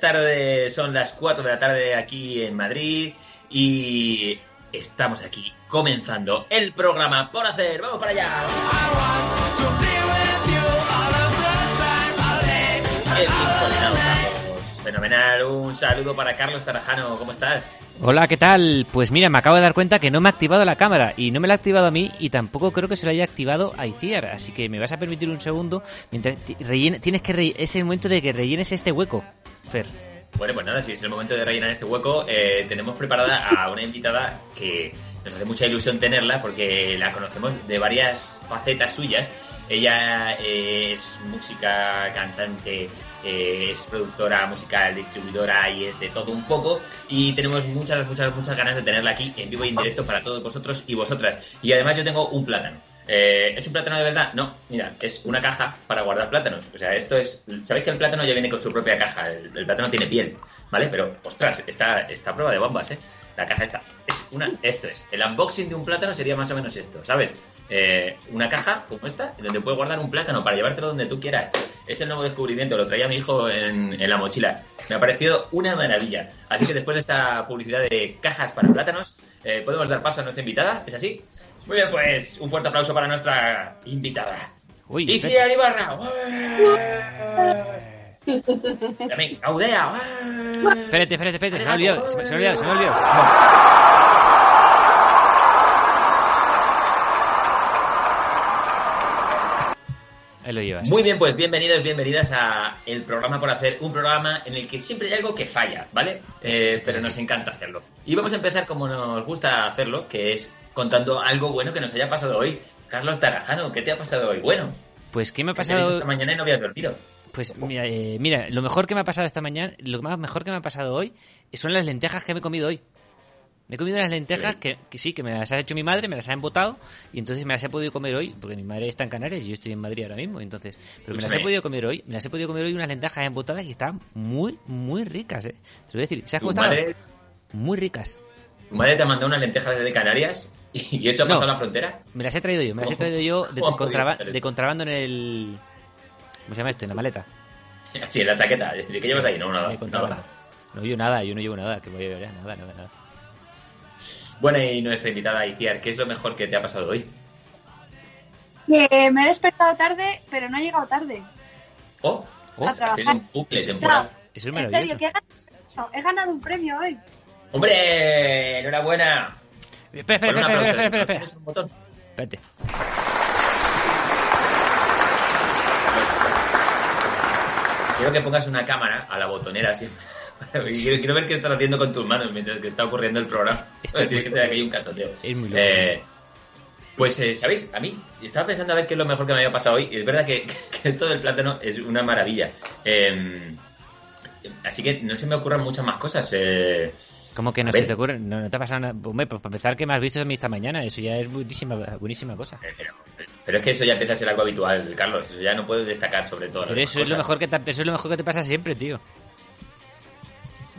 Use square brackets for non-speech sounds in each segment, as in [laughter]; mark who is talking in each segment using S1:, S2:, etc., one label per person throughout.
S1: Buenas tardes. Son las 4 de la tarde aquí en Madrid y estamos aquí comenzando el programa por hacer. ¡Vamos para allá! El. Fenomenal. Un saludo para Carlos Tarajano. ¿Cómo estás?
S2: Hola, ¿qué tal? Pues mira, me acabo de dar cuenta que no me ha activado la cámara y no me la ha activado a mí y tampoco creo que se la haya activado a Iciar, así que me vas a permitir un segundo mientras rellena- tienes que re- es el momento de que rellenes este hueco, Fer.
S1: Bueno, pues nada, si es el momento de rellenar este hueco, eh, tenemos preparada a una invitada que nos hace mucha ilusión tenerla porque la conocemos de varias facetas suyas. Ella eh, es música, cantante, eh, es productora musical, distribuidora y es de todo un poco. Y tenemos muchas, muchas, muchas ganas de tenerla aquí en vivo y en directo para todos vosotros y vosotras. Y además yo tengo un plátano. Eh, ¿Es un plátano de verdad? No, mira, es una caja para guardar plátanos. O sea, esto es. ¿Sabéis que el plátano ya viene con su propia caja? El, plátano tiene piel, ¿vale? Pero, ostras, está, está a prueba de bombas, ¿eh? La caja está. Una. Esto es. El unboxing de un plátano sería más o menos esto, ¿sabes? Eh, una caja como esta, en donde puedes guardar un plátano para llevártelo donde tú quieras. Es el nuevo descubrimiento, lo traía mi hijo en, en la mochila. Me ha parecido una maravilla. Así que después de esta publicidad de cajas para plátanos, eh, podemos dar paso a nuestra invitada, ¿es así? Muy bien, pues un fuerte aplauso para nuestra invitada.
S2: Uy,
S1: Iciar Ibarra. [laughs] También, Audea.
S2: espérate, espérate, espérate, se me ha olvidado, se me, se me ha olvidado, se me ha olvidado. [laughs] Lo.
S1: Muy bien, pues bienvenidos, bienvenidas a el programa por hacer, un programa en el que siempre hay algo que falla, ¿vale? Eh, pero nos encanta hacerlo. Y vamos a empezar como nos gusta hacerlo, que es contando algo bueno que nos haya pasado hoy. Carlos Tarajano, ¿qué te ha pasado hoy? Bueno,
S2: Pues, ¿qué me ha pasado?
S1: esta mañana y no había dormido.
S2: Pues mira, eh, mira, lo mejor que me ha pasado esta mañana, lo más mejor que me ha pasado hoy son las lentejas que me he comido hoy. Me he comido unas lentejas que, que sí, que me las ha hecho mi madre, me las ha embotado y entonces me las he podido comer hoy, porque mi madre está en Canarias y yo estoy en Madrid ahora mismo, entonces, pero me las he podido comer hoy, me las he podido comer hoy unas lentejas embotadas y están muy, muy ricas, eh. Te voy a decir, ¿sabes
S1: Tu
S2: cómo están?
S1: madre,
S2: Muy ricas.
S1: tu madre te ha mandado unas lentejas desde Canarias [laughs] y eso ha
S2: No.
S1: pasado la frontera.
S2: Me las he traído yo, me las he traído yo de, contraba- de contrabando en el... ¿Cómo se llama esto? En la maleta. [laughs]
S1: Así, en la chaqueta. Decir, ¿qué llevas ahí? No.
S2: De
S1: nada.
S2: No, yo nada, yo no llevo nada, que voy a llevar nada, nada, nada.
S1: Bueno, y nuestra invitada, Iciar, ¿qué es lo mejor que te ha pasado hoy?
S3: Que me he despertado tarde, pero no he llegado tarde.
S1: Oh,
S2: Oh,
S3: A
S1: has
S3: trabajar.
S1: tenido un bucle temporal.
S2: Eso es
S3: En
S2: maravilloso.
S3: serio, que he ganado, he ganado un premio hoy.
S1: ¡Hombre! ¡Enhorabuena!
S2: Espera, espera, espera, espera, espera,
S1: ¿no
S2: espera,
S1: botón?
S2: Espérate.
S1: Quiero que pongas una cámara a la botonera siempre. [laughs] quiero, quiero ver qué estás haciendo con tus manos mientras que está ocurriendo el programa. Tiene que ser aquí un cachondeo.
S2: Es muy loco.
S1: Eh, pues, eh, ¿sabéis? A mí, estaba pensando a ver qué es lo mejor que me había pasado hoy. Y es verdad que, [laughs] que esto del plátano es una maravilla. Eh, así que no se me ocurren muchas más cosas. Eh,
S2: ¿Cómo que no se te ocurre? No, no te ha pasado nada. Hombre, pues para empezar, que me has visto a mí esta mañana. Eso ya es buenísima, buenísima cosa.
S1: pero, pero es que eso ya empieza a ser algo habitual, Carlos. Eso ya no puedo destacar sobre todo.
S2: Pero eso es lo mejor que te, eso es lo mejor que te pasa siempre, tío.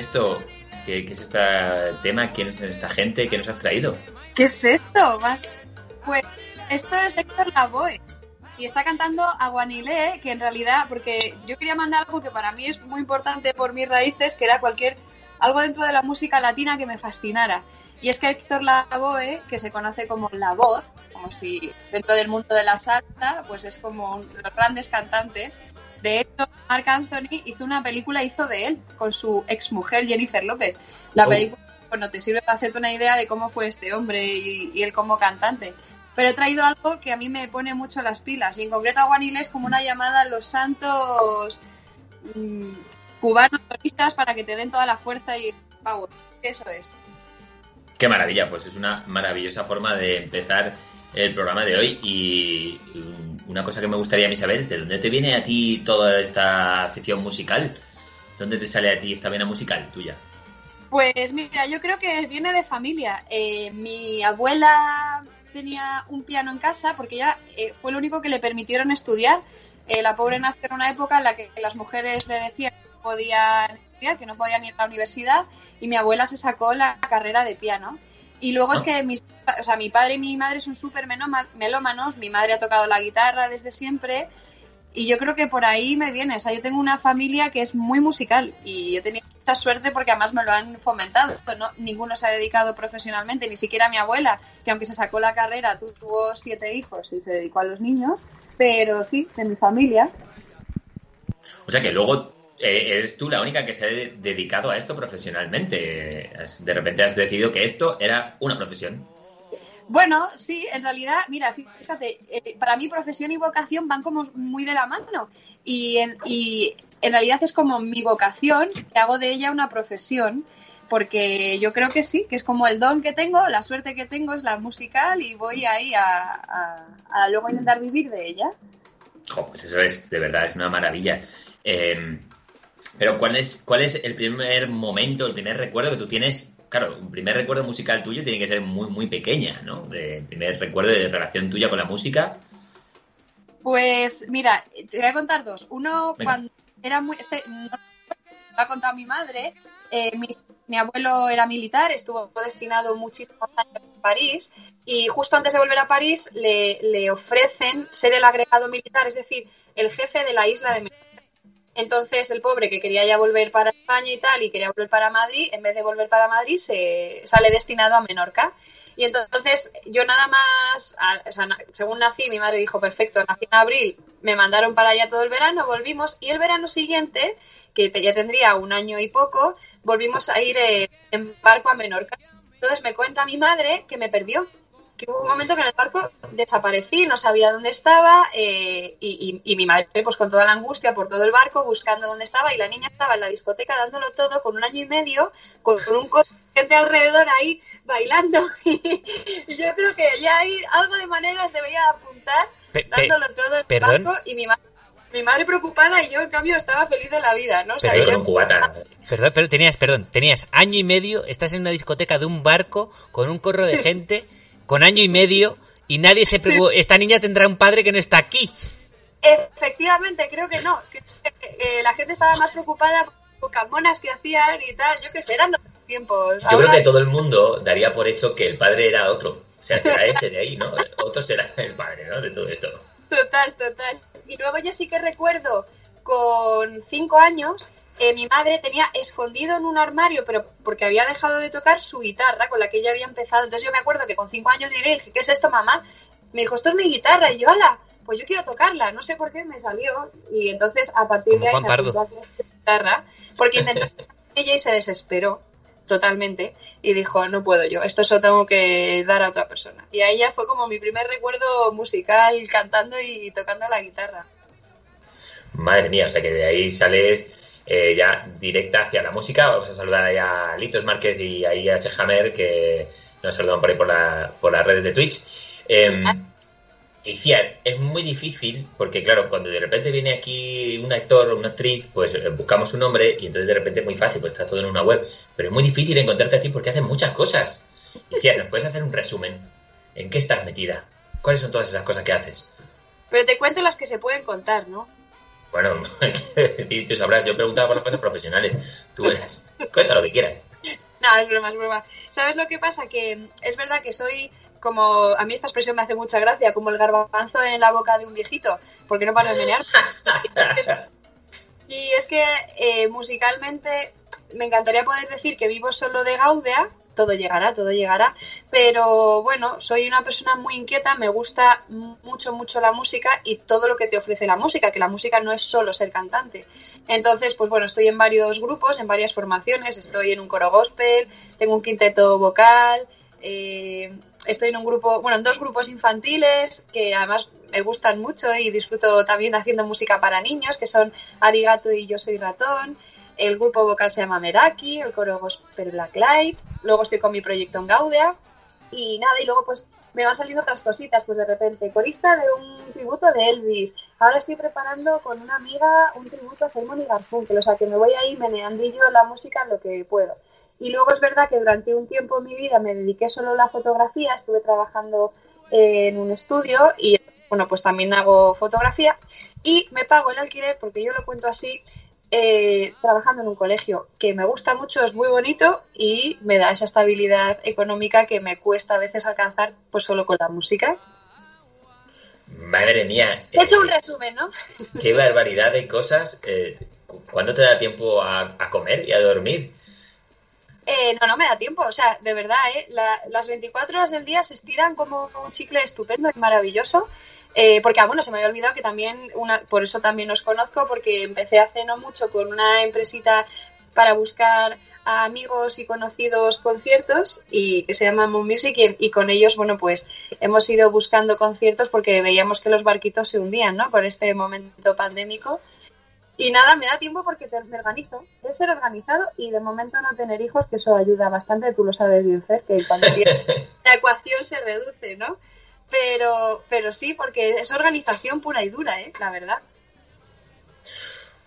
S1: es esto? ¿Qué, qué es este tema? ¿Quién es esta gente? ¿Qué nos has traído?
S3: ¿Qué es esto? Más... Pues esto es Héctor Lavoe. Y está cantando Aguanilé, que en realidad, porque yo quería mandar algo que para mí es muy importante por mis raíces, que era cualquier algo dentro de la música latina que me fascinara. Y es que Héctor Lavoe, que se conoce como La Voz, como si dentro del mundo de la salsa, pues es como los grandes cantantes. De hecho, Marc Anthony hizo una película, hizo de él, con su exmujer Jennifer López. La
S1: Oh.
S3: película, bueno, te sirve para hacerte una idea de cómo fue este hombre y, y él como cantante. Pero he traído algo que a mí me pone mucho las pilas, y en concreto Aguanile es como una llamada a los santos mm, cubanos solistas para que te den toda la fuerza y power. Eso es.
S1: Qué maravilla, pues es una maravillosa forma de empezar el programa de hoy y mm, una cosa que me gustaría a mí saber es de dónde te viene a ti toda esta afición musical. ¿Dónde te sale a ti esta vena musical tuya?
S3: Pues mira, yo creo que viene de familia. Eh, mi abuela tenía un piano en casa porque ella eh, fue lo único que le permitieron estudiar. Eh, la pobre nació en una época en la que las mujeres le decían que podían estudiar, que no podían ir a la universidad y mi abuela se sacó la carrera de piano. Y luego es
S1: Ah.
S3: que mis, o sea, mi padre y mi madre son súper melómanos, mi madre ha tocado la guitarra desde siempre y yo creo que por ahí me viene. O sea, yo tengo una familia que es muy musical y he tenido mucha suerte porque además me lo han fomentado. ¿no? Ninguno se ha dedicado profesionalmente, ni siquiera mi abuela, que aunque se sacó la carrera, tu- tuvo siete hijos y se dedicó a los niños. Pero sí, de mi familia.
S1: O sea que luego eres tú la única que se ha de- dedicado a esto profesionalmente. De repente has decidido que esto era una profesión.
S3: Bueno, sí, en realidad, mira, fíjate, eh, para mí profesión y vocación van como muy de la mano. Y en, y en realidad es como mi vocación, que hago de ella una profesión, porque yo creo que sí, que es como el don que tengo, la suerte que tengo es la musical y voy ahí a, a- a luego intentar vivir de ella.
S1: Jo, pues eso es, de verdad, es una maravilla. Eh, pero ¿cuál es, ¿cuál es el primer momento, el primer recuerdo que tú tienes? Claro, un primer recuerdo musical tuyo tiene que ser muy, muy pequeña, ¿no? El primer recuerdo de relación tuya con la música.
S3: Pues mira, te voy a contar dos. Uno,
S1: Venga.
S3: cuando era muy... Este, no, lo ha contado mi madre. eh, mi, mi abuelo era militar, estuvo destinado muchísimos años en París y justo antes de volver a París le, le ofrecen ser el agregado militar, es decir, el jefe de la isla de Menorca. Entonces el pobre que quería ya volver para España y tal y quería volver para Madrid, en vez de volver para Madrid se sale destinado a Menorca. Y entonces yo nada más, según nací, mi madre dijo, perfecto, nací en abril, me mandaron para allá todo el verano, volvimos y el verano siguiente, que ya tendría un año y poco, volvimos a ir en barco a Menorca. Entonces me cuenta mi madre que me perdió, que hubo un momento que en el barco desaparecí, no sabía dónde estaba eh, y, y- y mi madre pues con toda la angustia por todo el barco buscando dónde estaba y la niña estaba en la discoteca dándolo todo con un año y medio, con, con un gente alrededor ahí bailando [laughs] y yo creo que ya hay algo de maneras debería apuntar
S2: Pe- pe-
S3: dándolo todo en el
S2: perdón.
S3: barco y mi, ma- mi madre preocupada y yo en cambio estaba feliz de la vida, ¿no? O sea,
S1: Pero
S3: yo-
S1: cubata.
S2: Perdón, pero tenías, perdón, tenías año y medio, estás en una discoteca de un barco con un corro de [laughs] gente, con año y medio, y nadie se preocupó, esta niña tendrá un padre que no está aquí.
S3: Efectivamente, creo que no. Que la gente estaba más preocupada por camonas que hacían y tal. Yo que sé, eran otros tiempos.
S1: Yo creo que todo el mundo daría por hecho que el padre era otro. O sea, será [laughs] ese de ahí, ¿no? Otro será el padre, ¿no? De todo esto.
S3: Total, total. Y luego yo sí que recuerdo con cinco años, eh, mi madre tenía escondido en un armario, pero porque había dejado de tocar su guitarra con la que ella había empezado. Entonces yo me acuerdo que con cinco años llegué y dije, ¿qué es esto, mamá? Me dijo, esto es mi guitarra. Y yo, hola, pues yo quiero tocarla. No sé por qué me salió. Y entonces a partir
S2: Como
S3: de ahí
S2: Juan
S3: me
S2: Pardo.
S3: de guitarra, porque intentó [laughs] ella y se desesperó totalmente y dijo, no puedo yo, esto se lo tengo que dar a otra persona. Y ahí ya fue como mi primer recuerdo musical cantando y tocando la guitarra.
S1: Madre mía, o sea que de ahí sales eh, ya directa hacia la música. Vamos a saludar ahí a Litos Márquez y a Chehammer que nos saludan por ahí por, la, por las redes de Twitch. Eh, y Ciar, es muy difícil porque, claro, cuando de repente viene aquí un actor o una actriz, pues eh, buscamos su nombre y entonces de repente es muy fácil, pues está todo en una web. Pero es muy difícil encontrarte a ti porque hacen muchas cosas. Y Ciar, ¿nos puedes hacer un resumen? ¿En qué estás metida? ¿Cuáles son todas esas cosas que haces?
S3: Pero te cuento las que se pueden contar, ¿no?
S1: Bueno, [laughs] tú sabrás, yo preguntaba por las cosas profesionales. Tú verás. Cuenta lo que quieras.
S3: No, es broma, es broma. ¿Sabes lo que pasa? Que es verdad que soy como, a mí esta expresión me hace mucha gracia, como el garbanzo en la boca de un viejito, porque no para de menear. [laughs] y es que eh, musicalmente me encantaría poder decir que vivo solo de Gaudia, todo llegará, todo llegará, pero bueno, soy una persona muy inquieta, me gusta mucho, mucho la música y todo lo que te ofrece la música, que la música no es solo ser cantante. Entonces, pues bueno, estoy en varios grupos, en varias formaciones, estoy en un coro gospel, tengo un quinteto vocal, eh, estoy en un grupo, bueno, en dos grupos infantiles que además me gustan mucho y disfruto también haciendo música para niños, que son Arigato y Yo Soy Ratón. El grupo vocal se llama Meraki, el coro gospel Blacklight. Luego estoy con mi proyecto en Gaudia. Y nada, y luego pues me van saliendo otras cositas, pues de repente, corista de un tributo de Elvis. Ahora estoy preparando con una amiga un tributo a Simon y Garfunkel, o sea que me voy ahí meneando yo la música lo que puedo. Y luego es verdad que durante un tiempo en mi vida me dediqué solo a la fotografía, estuve trabajando en un estudio y bueno, pues también hago fotografía y me pago el alquiler porque yo lo cuento así, eh, trabajando en un colegio que me gusta mucho, es muy bonito y me da esa estabilidad económica que me cuesta a veces alcanzar pues solo con la música.
S1: Madre mía.
S3: He hecho
S1: eh,
S3: un resumen, ¿no? [laughs]
S1: Qué barbaridad de cosas. Eh, ¿Cuándo te da tiempo a, a comer y a dormir?
S3: Eh, no, no me da tiempo. O sea, de verdad, ¿eh? La- las 24 horas del día se estiran como un chicle estupendo y maravilloso. Eh, porque, ah, bueno, se me había olvidado que también, una, por eso también os conozco, porque empecé hace no mucho con una empresita para buscar a amigos y conocidos conciertos y que se llama Moon Music y, y con ellos, bueno, pues hemos ido buscando conciertos porque veíamos que los barquitos se hundían, ¿no? Por este momento pandémico. Y nada, me da tiempo porque te- me organizo. Es ser organizado y de momento no tener hijos, que eso ayuda bastante, tú lo sabes bien, Fer, que cuando tienes [laughs] la ecuación se reduce, ¿no? Pero, pero sí, porque es organización pura y dura, ¿eh? La verdad.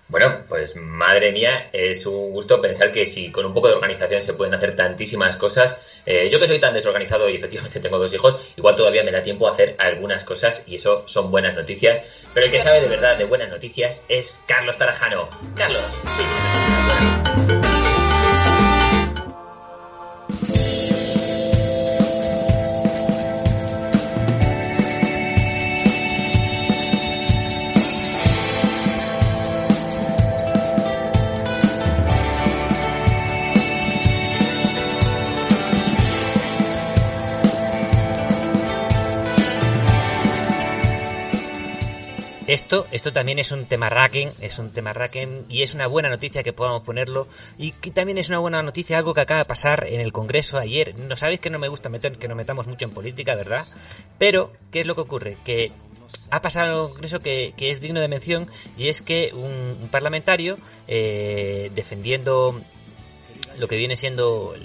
S1: Bueno, pues madre mía, es un gusto pensar que si con un poco de organización se pueden hacer tantísimas cosas. Eh, yo que soy tan desorganizado y efectivamente [laughs] tengo dos hijos, igual todavía me da tiempo a hacer algunas cosas y eso son buenas noticias. Pero el que sabe de verdad de buenas noticias es Carlos Tarajano. Carlos,
S2: Esto, esto también es un tema raquen, es un tema raquen y es una buena noticia que podamos ponerlo y que también es una buena noticia algo que acaba de pasar en el Congreso ayer. No sabéis que no me gusta meter, que nos metamos mucho en política, ¿verdad? Pero, ¿qué es lo que ocurre? Que ha pasado en el Congreso que, que es digno de mención y es que un, un parlamentario eh, defendiendo lo que viene siendo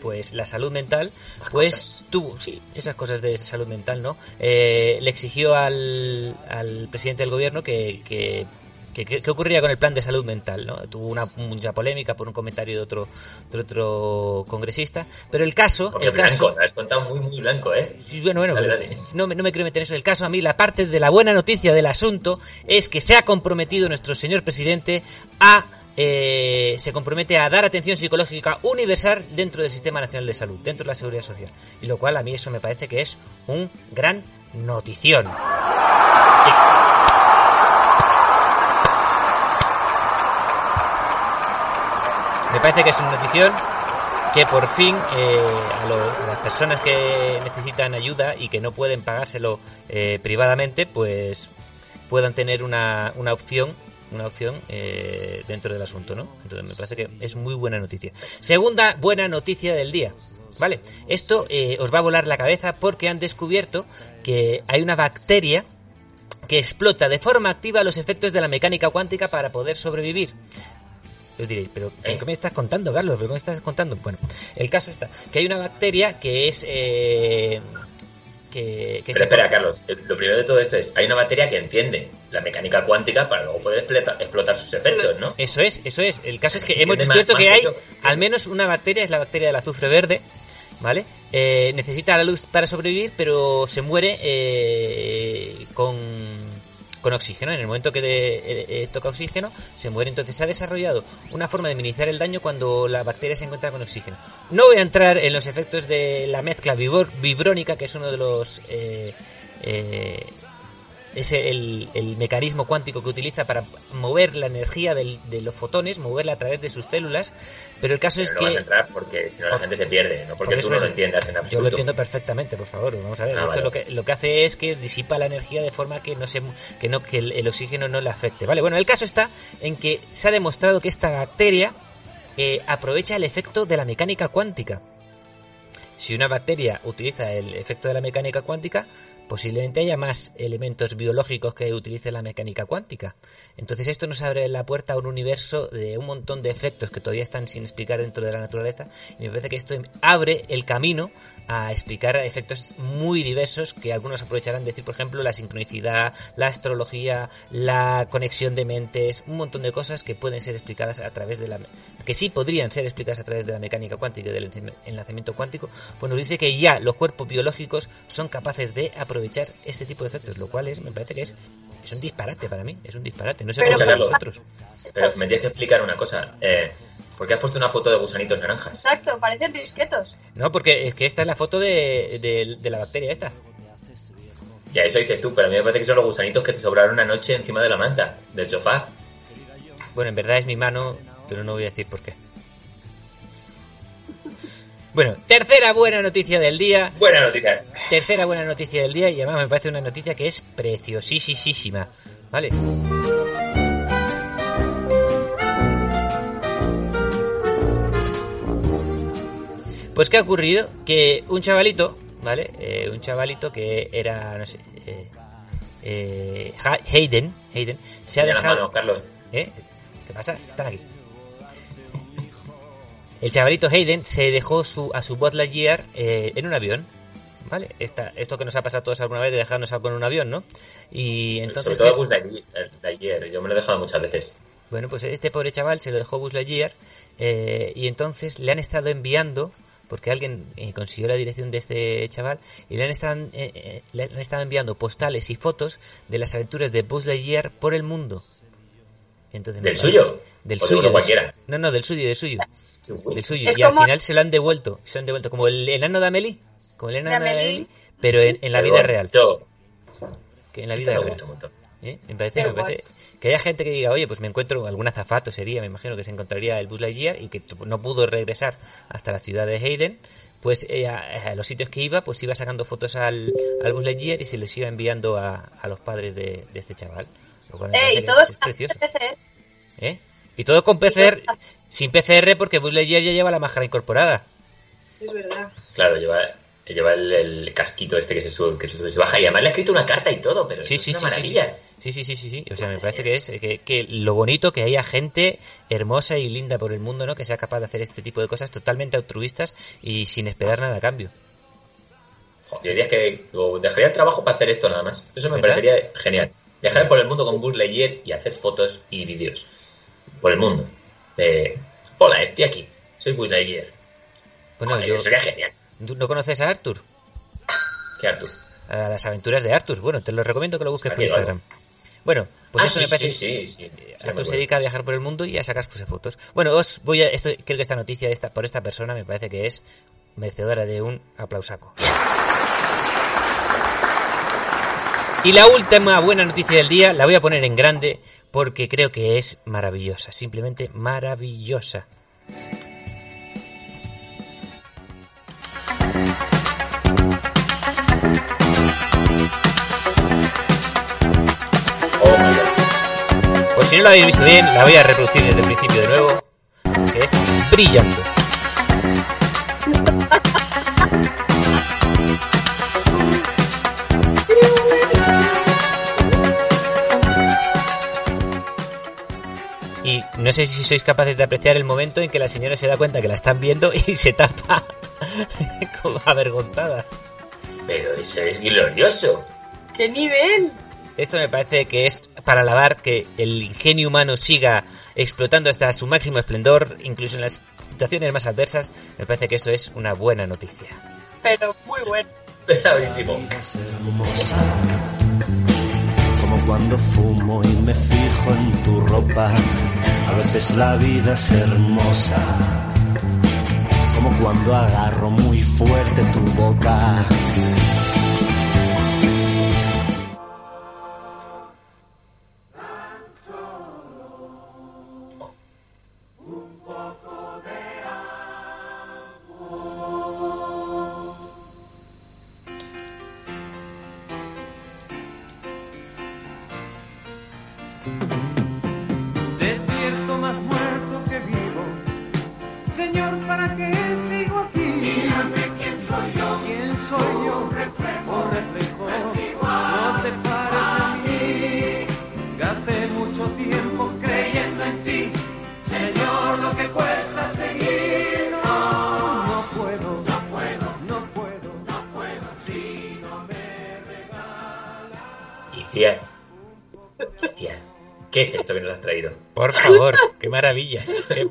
S2: pues la salud mental, pues tuvo, sí, esas cosas de salud mental, ¿no? Eh, le exigió al, al presidente del gobierno que, que, que ocurría con el plan de salud mental, ¿no? Tuvo una mucha polémica por un comentario de otro, de otro congresista, pero el caso,
S1: porque
S2: el caso,
S1: blanco, te has contado muy, muy blanco, ¿eh?
S2: Bueno, bueno,
S1: Dale,
S2: pero
S1: dale.
S2: No, me, no me quiero meter en eso. El caso a mí, la parte de la buena noticia del asunto es que se ha comprometido nuestro señor presidente a... eh, se compromete a dar atención psicológica universal dentro del Sistema Nacional de Salud, dentro de la Seguridad Social. Y lo cual a mí eso me parece que es un gran notición. Me parece que es una notición que por fin eh, a, las personas que necesitan ayuda y que no pueden pagárselo eh, privadamente, pues puedan tener una, una opción una opción eh, dentro del asunto, ¿no? Entonces me parece que es muy buena noticia. Segunda buena noticia del día. Vale, esto eh, os va a volar la cabeza porque han descubierto que hay una bacteria que explota de forma activa los efectos de la mecánica cuántica para poder sobrevivir. Os diréis, pero ¿pero ¿qué me estás contando, Carlos? ¿Pero qué me estás contando? Bueno, el caso está que hay una bacteria que es eh, que, que
S1: Pero espera, Carlos, lo primero de todo esto es, hay una batería que entiende la mecánica cuántica para luego poder explota- explotar sus efectos, ¿no?
S2: Eso es, eso es. El caso es que hemos descubierto que hay al menos una bacteria, es la bacteria del azufre verde, ¿vale? Eh, necesita la luz para sobrevivir, pero se muere eh, con, con oxígeno. En el momento que de- eh, eh, toca oxígeno, se muere. Entonces se ha desarrollado una forma de minimizar el daño cuando la bacteria se encuentra con oxígeno. No voy a entrar en los efectos de la mezcla vibor- vibrónica, que es uno de los... eh, eh, es el, el mecanismo cuántico que utiliza para mover la energía del- de los fotones, moverla a través de sus células, pero el caso
S1: Pero
S2: es
S1: no
S2: que...
S1: vas a entrar porque si no la gente se pierde, no porque
S2: Por
S1: tú no
S2: es-
S1: lo entiendas en absoluto.
S2: Yo lo entiendo perfectamente, por favor, vamos a ver.
S1: Ah,
S2: Esto
S1: vale.
S2: lo que lo que hace es que disipa la energía de forma que no se que no que el, el oxígeno no le afecte, ¿vale? Bueno, el caso está en que se ha demostrado que esta bacteria eh, aprovecha el efecto de la mecánica cuántica. Si una bacteria utiliza el efecto de la mecánica cuántica, posiblemente haya más elementos biológicos que utilicen la mecánica cuántica. Entonces esto nos abre la puerta a un universo de un montón de efectos que todavía están sin explicar dentro de la naturaleza y me parece que esto abre el camino a explicar efectos muy diversos que algunos aprovecharán decir, por ejemplo, la sincronicidad, la astrología, la conexión de mentes, un montón de cosas que pueden ser explicadas a través de la que sí podrían ser explicadas a través de la mecánica cuántica y del enlazamiento cuántico, pues nos dice que ya los cuerpos biológicos son capaces de aprovechar este tipo de efectos, lo cual es, me parece que es, es un disparate para mí, es un disparate, no sé
S3: Pero
S2: cómo
S1: para
S2: vosotros.
S1: Pero me tienes que explicar una cosa. Eh, ¿Por qué has puesto una foto de gusanitos naranjas?
S3: Exacto, parecen risquetos.
S2: No, porque es que esta es la foto de, de- de la bacteria esta.
S1: Ya eso dices tú, pero a mí me parece que son los gusanitos que te sobraron una noche encima de la manta, del sofá.
S2: Bueno, en verdad es mi mano, pero no voy a decir por qué. Bueno, tercera buena noticia del día.
S1: Buena noticia.
S2: Tercera buena noticia del día y además me parece una noticia que es preciosísima. ¿Vale? Pues ¿qué ha ocurrido? Que un chavalito, ¿vale? Eh, un chavalito que era, no sé, eh, eh, Ha- Hayden, Hayden, se ha dejado...
S1: manos, Carlos.
S2: ¿Eh? ¿Qué pasa? Están aquí. El chavalito Hayden se dejó su, a su Buzz Lightyear eh, en un avión. ¿Vale? Esta, esto que nos ha pasado a todos alguna vez de dejarnos algo en un avión, ¿no? Y entonces...
S1: Sobre todo
S2: ¿qué-
S1: a Buzz Lightyear, yo me lo he dejado muchas veces.
S2: bueno, pues este pobre chaval se lo dejó Buzz Lightyear eh, y entonces le han estado enviando, porque alguien eh, consiguió la dirección de este chaval, y le han, estado, eh, le han estado enviando postales y fotos de las aventuras de Buzz Lightyear por el mundo. Entonces,
S1: ¿Del suyo?
S2: Del
S1: ¿O de
S2: suyo.
S1: uno
S2: del
S1: cualquiera?
S2: su- No, no, del suyo, del suyo. Del suyo.
S3: Es
S2: y al final se lo han devuelto. Se lo han devuelto como el enano de Amelie. Como el enano
S3: De.
S2: Amelie, pero en, en la vida real. Que en la vida
S1: me
S2: real.
S1: gusta.
S2: ¿Eh? Me parece, me parece que haya gente que diga, oye, pues me encuentro algún azafato sería, me imagino que se encontraría el Buzz Lightyear y que no pudo regresar hasta la ciudad de Hayden, pues eh, a, a los sitios que iba, pues iba sacando fotos al, al Buzz Lightyear y se los iba enviando a, a los padres de, de este chaval. Lo cual me
S3: Eh, y todo
S2: es
S3: es
S2: precioso.
S3: PCR.
S2: ¿Eh? Y todo con PCR, sin PCR porque Buzz Lightyear ya lleva la máscara incorporada.
S3: Es verdad.
S1: Claro, lleva, lleva el, el casquito este que se sube, que se sube y se baja. Y además le ha escrito una carta y todo, pero
S2: Sí,
S1: eso
S2: sí,
S1: es
S2: sí,
S1: una
S2: sí,
S1: maravilla.
S2: sí, sí, sí, sí, sí. O sea, me parece que es que, que lo bonito que haya gente hermosa y linda por el mundo, ¿no? Que sea capaz de hacer este tipo de cosas totalmente altruistas y sin esperar nada a cambio.
S1: Yo diría que dejaría el trabajo para hacer esto nada más. Eso me
S2: ¿Verdad?
S1: parecería genial. Viajar por el mundo con Buzz Lightyear y hacer fotos y vídeos. Por el mundo. De, Hola, estoy aquí. Soy Lightyear.
S2: Bueno,
S1: Joder,
S2: yo...
S1: Sería genial.
S2: ¿Tú ¿No conoces a Arthur?
S1: ¿Qué Artur?
S2: A las aventuras de Arthur. Bueno, te lo recomiendo que lo busques por. Instagram. Bueno, pues
S1: ah,
S2: eso
S1: sí,
S2: me parece...
S1: sí, sí,
S2: Arthur se dedica a viajar por el mundo y a sacar pues, fotos. Bueno, os voy a. Esto, creo que esta noticia esta, por esta persona me parece que es merecedora de un aplausaco. Y la última buena noticia del día la voy a poner en grande porque creo que es maravillosa, simplemente maravillosa.
S1: Oh my god.
S2: Pues si no la habéis visto bien, la voy a reproducir desde el principio de nuevo, que es brillante. [laughs] no sé si sois capaces de apreciar el momento en que la señora se da cuenta que la están viendo y [laughs] se tapa [laughs] como avergonzada.
S1: Pero eso es glorioso.
S3: ¡Qué nivel!
S2: Esto me parece que es para alabar que el ingenio humano siga explotando hasta su máximo esplendor, incluso en las situaciones más adversas. Me parece que esto es una buena noticia.
S3: Pero muy bueno.
S1: Está buenísimo.
S4: Cuando fumo y me fijo en tu ropa. A veces la vida es hermosa. Como cuando agarro muy fuerte tu boca.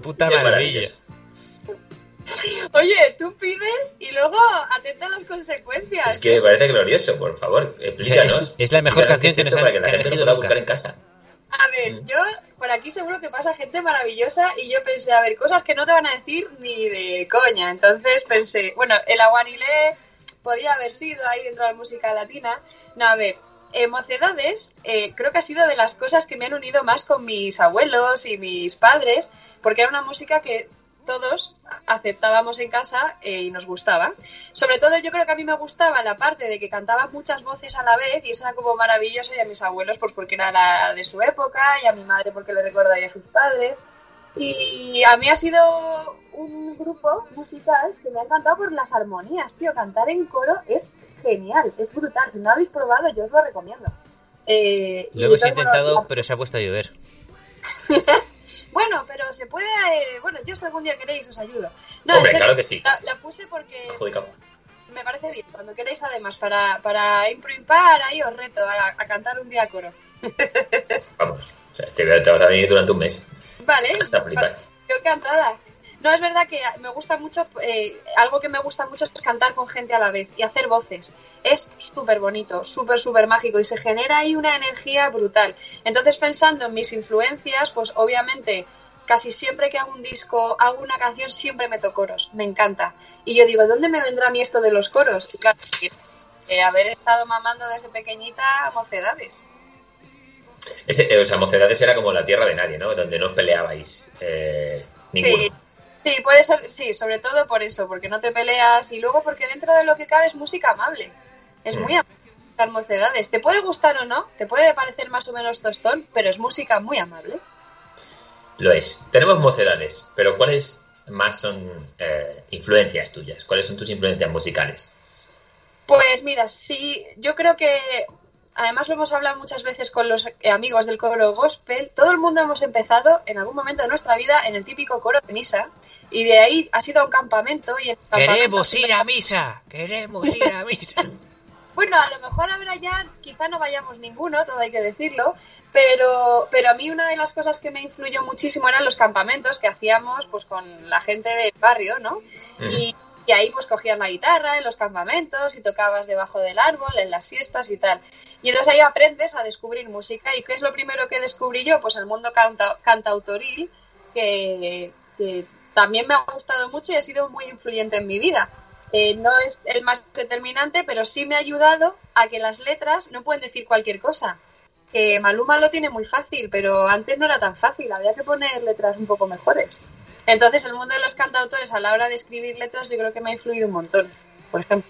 S2: Puta maravilla.
S3: Oye, tú pides y luego atenta a las consecuencias.
S1: Es que me parece glorioso, por favor, explícanos.
S2: Es- es la mejor canción que nos han-
S1: para que la gente lo pueda buscar en casa.
S3: A ver,
S1: Mm.
S3: yo por aquí seguro que pasa gente maravillosa y yo pensé, a ver, cosas que no te van a decir ni de coña. Entonces pensé, bueno, el aguanilé podía haber sido ahí dentro de la música latina. No, a ver, eh, Mocedades eh, creo que ha sido de las cosas que me han unido más con mis abuelos y mis padres, porque era una música que todos aceptábamos en casa eh, y nos gustaba. Sobre todo yo creo que a mí me gustaba la parte de que cantaban muchas voces a la vez y eso era como maravilloso y a mis abuelos pues porque era la de su época y a mi madre porque le recordaría a sus padres. Y a mí ha sido un grupo musical que me ha encantado por las armonías, tío. Cantar en coro es genial, es brutal. Si no lo habéis probado, yo os lo recomiendo. Eh,
S2: Lo hemos
S3: bueno,
S2: intentado, pero se ha puesto a llover. [laughs]
S3: bueno, pero se puede. eh, bueno, yo si algún día queréis os ayudo. No,
S1: Hombre,
S3: serio,
S1: claro que sí.
S3: La, la puse porque
S1: Adjudicado.
S3: me parece bien. Cuando queréis, además, para, para improvisar, ahí os reto a, a cantar un día coro. [laughs]
S1: Vamos. O sea, te, te vas a venir durante un mes.
S3: Vale,
S1: Vas a flipar.
S3: yo encantada. No, es verdad que me gusta mucho, eh, algo que me gusta mucho es cantar con gente a la vez y hacer voces. Es súper bonito, súper, súper mágico y se genera ahí una energía brutal. Entonces, pensando en mis influencias, pues obviamente casi siempre que hago un disco, hago una canción, siempre meto coros. Me encanta. Y yo digo, ¿dónde me vendrá a mí esto de los coros? Y claro, eh, haber estado mamando desde pequeñita mocedades.
S1: Ese, eh, o sea, Mocedades era como la tierra de nadie, ¿no? Donde no peleabais eh, ninguno.
S3: Sí, sí, puede ser, sí, sobre todo por eso, porque no te peleas y luego porque dentro de lo que cabe es música amable. Es muy amable mocedades. Te puede gustar o no, te puede parecer más o menos tostón, pero es música muy amable.
S1: Lo es. Tenemos Mocedades, pero ¿cuáles más son eh, influencias tuyas? ¿Cuáles son tus influencias musicales?
S3: Pues mira, sí, yo creo que además lo hemos hablado muchas veces con los eh, amigos del coro gospel, todo el mundo hemos empezado en algún momento de nuestra vida en el típico coro de misa y de ahí ha sido a un campamento y campamento
S2: Queremos ir a misa, queremos ir a misa. [laughs]
S3: Bueno, a lo mejor ahora ya quizá no vayamos ninguno, todo hay que decirlo, pero, pero a mí una de las cosas que me influyó muchísimo eran los campamentos que hacíamos pues con la gente del barrio, ¿no? Y, y ahí pues cogías la guitarra en los campamentos y tocabas debajo del árbol, en las siestas y tal. Y entonces ahí aprendes a descubrir música. ¿Y qué es lo primero que descubrí yo? Pues el mundo canta, cantautoril, que, que también me ha gustado mucho y ha sido muy influyente en mi vida. Eh, no es el más determinante, pero sí me ha ayudado a que las letras no pueden decir cualquier cosa. Que Maluma lo tiene muy fácil, pero antes no era tan fácil, había que poner letras un poco mejores. Entonces, el mundo de los cantautores a la hora de escribir letras yo creo que me ha influido un montón. Por ejemplo,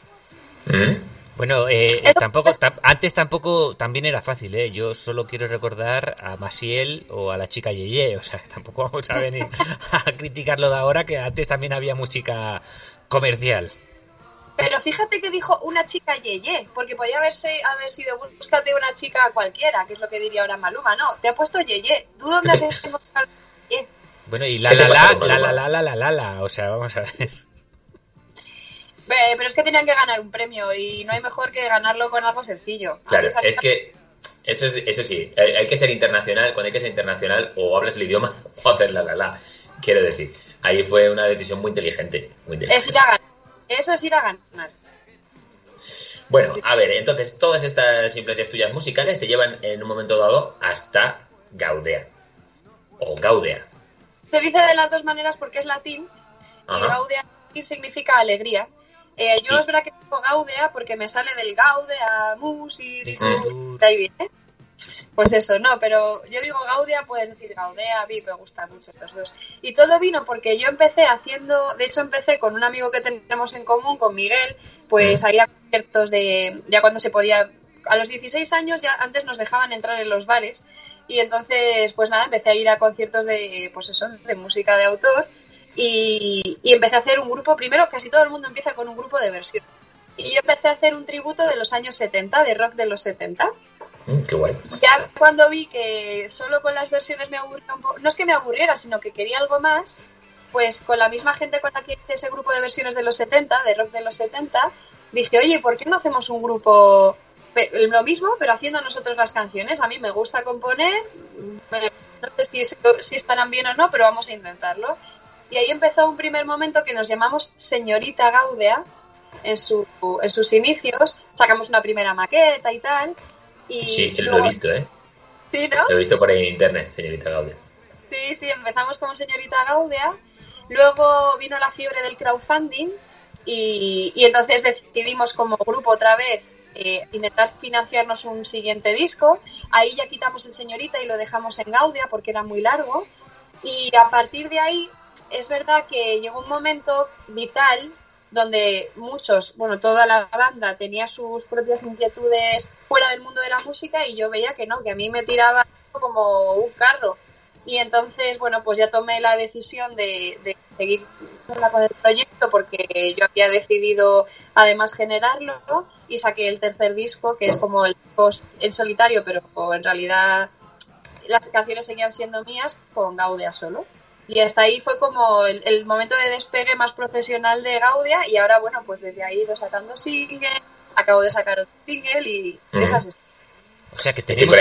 S1: ¿Mm?
S2: Bueno, eh,
S3: Eso-
S2: tampoco, tam- antes tampoco también era fácil, ¿eh? Yo solo quiero recordar a Masiel o a la chica Yeye, o sea, [laughs] tampoco vamos a venir [laughs] a criticarlo de ahora, que antes también había música comercial.
S3: Pero fíjate que dijo una chica yeye, porque podía haberse, haber sido búscate una chica cualquiera, que es lo que diría ahora Maluma. No, te ha puesto yeye. ¿Tú dónde has [laughs] encontrado yeye?
S2: Bueno, y la
S1: ¿Qué te
S2: la la, la la la la la la la, o sea, vamos a ver.
S3: Eh, Pero es que tenían que ganar un premio y no hay mejor que ganarlo con algo sencillo.
S1: Claro, es que eso, es- eso sí, hay, que ser internacional, cuando hay que ser internacional o hablas el idioma [laughs] o hacer la la la. Quiero decir, ahí fue una decisión muy inteligente. Muy
S3: Es
S1: inteligente.
S3: ir a ganar. Eso es ir a ganar.
S1: Bueno, a ver, entonces todas estas influencias tuyas musicales te llevan en un momento dado hasta Gaudea. O Gaudea.
S3: Se dice de las dos maneras porque es latín y
S1: Ajá.
S3: Aquí significa alegría. Eh, yo
S1: Sí.
S3: es verdad que digo Gaudea porque me sale del Gaudea,
S1: Mm.
S3: de ahí viene. Pues eso, no, pero yo digo Gaudia, puedes decir Gaudea, a mí me gustan mucho los dos. Y todo vino porque yo empecé haciendo, de hecho empecé con un amigo que tenemos en común, con Miguel, pues
S1: Mm.
S3: a ir a conciertos de, ya cuando se podía, a los 16 años ya antes nos dejaban entrar en los bares y entonces pues nada, empecé a ir a conciertos de, pues eso, de música de autor y, y empecé a hacer un grupo, primero casi todo el mundo empieza con un grupo de versión. Y yo empecé a hacer un tributo de los años 70, de rock de los 70.
S1: Mm, qué guay.
S3: Y ya cuando vi que solo con las versiones me aburría un poco, no es que me aburriera, sino que quería algo más, pues con la misma gente con la que hice ese grupo de versiones de los 70, de rock de los 70, dije, oye, ¿por qué no hacemos un grupo lo mismo, pero haciendo nosotros las canciones? A mí me gusta componer, no sé si, si estarán bien o no, pero vamos a intentarlo. Y ahí empezó un primer momento que nos llamamos Señorita Gaudea, en, su, en sus inicios, sacamos una primera maqueta y tal. Y
S1: Sí, lo he visto, ¿eh?
S3: Sí, ¿no?
S1: Lo he visto por ahí en internet, señorita Gaudea.
S3: Sí, sí, empezamos como señorita Gaudea. Luego vino la fiebre del crowdfunding y, y entonces decidimos como grupo otra vez eh, intentar financiarnos un siguiente disco. Ahí ya quitamos el señorita y lo dejamos en Gaudia porque era muy largo. Y a partir de ahí es verdad que llegó un momento vital donde muchos, bueno, toda la banda tenía sus propias inquietudes fuera del mundo de la música y yo veía que no, que a mí me tiraba como un carro. Y entonces, bueno, pues ya tomé la decisión de, de seguir con el proyecto porque yo había decidido además generarlo ¿no? Y saqué el tercer disco, que es como el en solitario, pero en realidad las canciones seguían siendo mías con Gaudia solo. Y hasta ahí fue como el, el momento de despegue más profesional de Gaudia y ahora, bueno, pues desde ahí he ido sacando singles, acabo de sacar otro single y
S1: Ujú.
S3: esas
S2: O sea, que tenemos